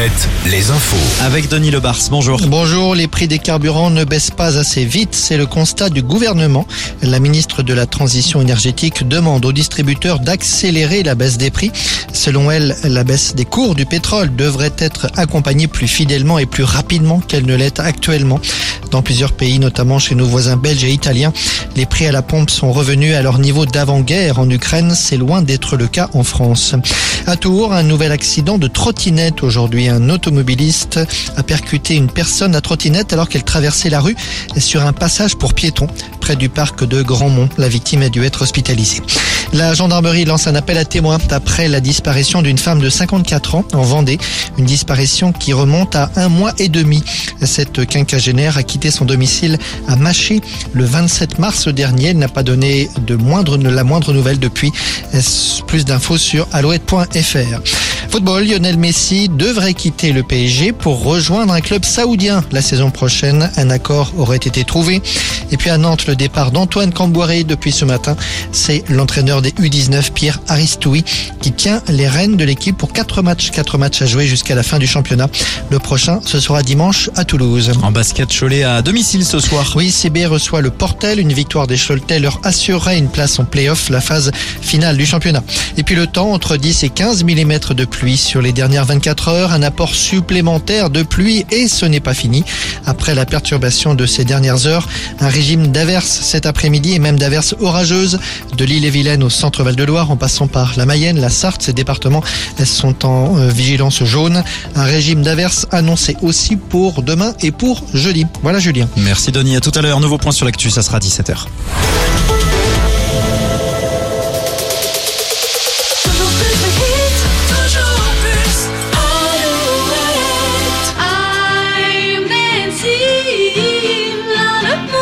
Alouette, les infos. Avec Denis Lebars, bonjour. Bonjour, les prix des carburants ne baissent pas assez vite, c'est le constat du gouvernement. La ministre de la Transition énergétique demande aux distributeurs d'accélérer la baisse des prix. Selon elle, la baisse des cours du pétrole devrait être accompagnée plus fidèlement et plus rapidement qu'elle ne l'est actuellement. Dans plusieurs pays, notamment chez nos voisins belges et italiens, les prix à la pompe sont revenus à leur niveau d'avant-guerre. En Ukraine, c'est loin d'être le cas en France. À Tours, un nouvel accident de trottinette aujourd'hui. Un automobiliste a percuté une personne à trottinette alors qu'elle traversait la rue sur un passage pour piétons près du parc de Grandmont. La victime a dû être hospitalisée. La gendarmerie lance un appel à témoins après la disparition d'une femme de 54 ans en Vendée. Une disparition qui remonte à un mois et demi. Cette quinquagénaire a quitté son domicile à Maché le 27 mars dernier. Elle n'a pas donné de la moindre nouvelle depuis. Plus d'infos sur alouette.fr. Football, Lionel Messi devrait quitter le PSG pour rejoindre un club saoudien la saison prochaine. Un accord aurait été trouvé. Et puis à Nantes, le départ d'Antoine Camboiré depuis ce matin. C'est l'entraîneur des U19, Pierre Aristoui, qui tient les rênes de l'équipe pour quatre matchs. Quatre matchs à jouer jusqu'à la fin du championnat. Le prochain, ce sera dimanche à Toulouse. En basket, Cholet à domicile ce soir. Oui, CB reçoit le Portel. Une victoire des Choletais leur assurerait une place en play-off, la phase finale du championnat. Et puis le temps, entre 10 et 15 mm de pluie sur les dernières 24 heures. Un apport supplémentaire de pluie et ce n'est pas fini. Après la perturbation de ces dernières heures, un régime d'averses cet après-midi et même d'averses orageuses de l'île et Vilaine au centre Val-de-Loire en passant par la Mayenne, la Sarthe. Ces départements sont en euh, vigilance jaune. Un régime d'averses annoncé aussi pour demain et pour jeudi. Voilà Julien. Merci Denis, à tout à l'heure. Nouveau point sur l'actu, ça sera 17h.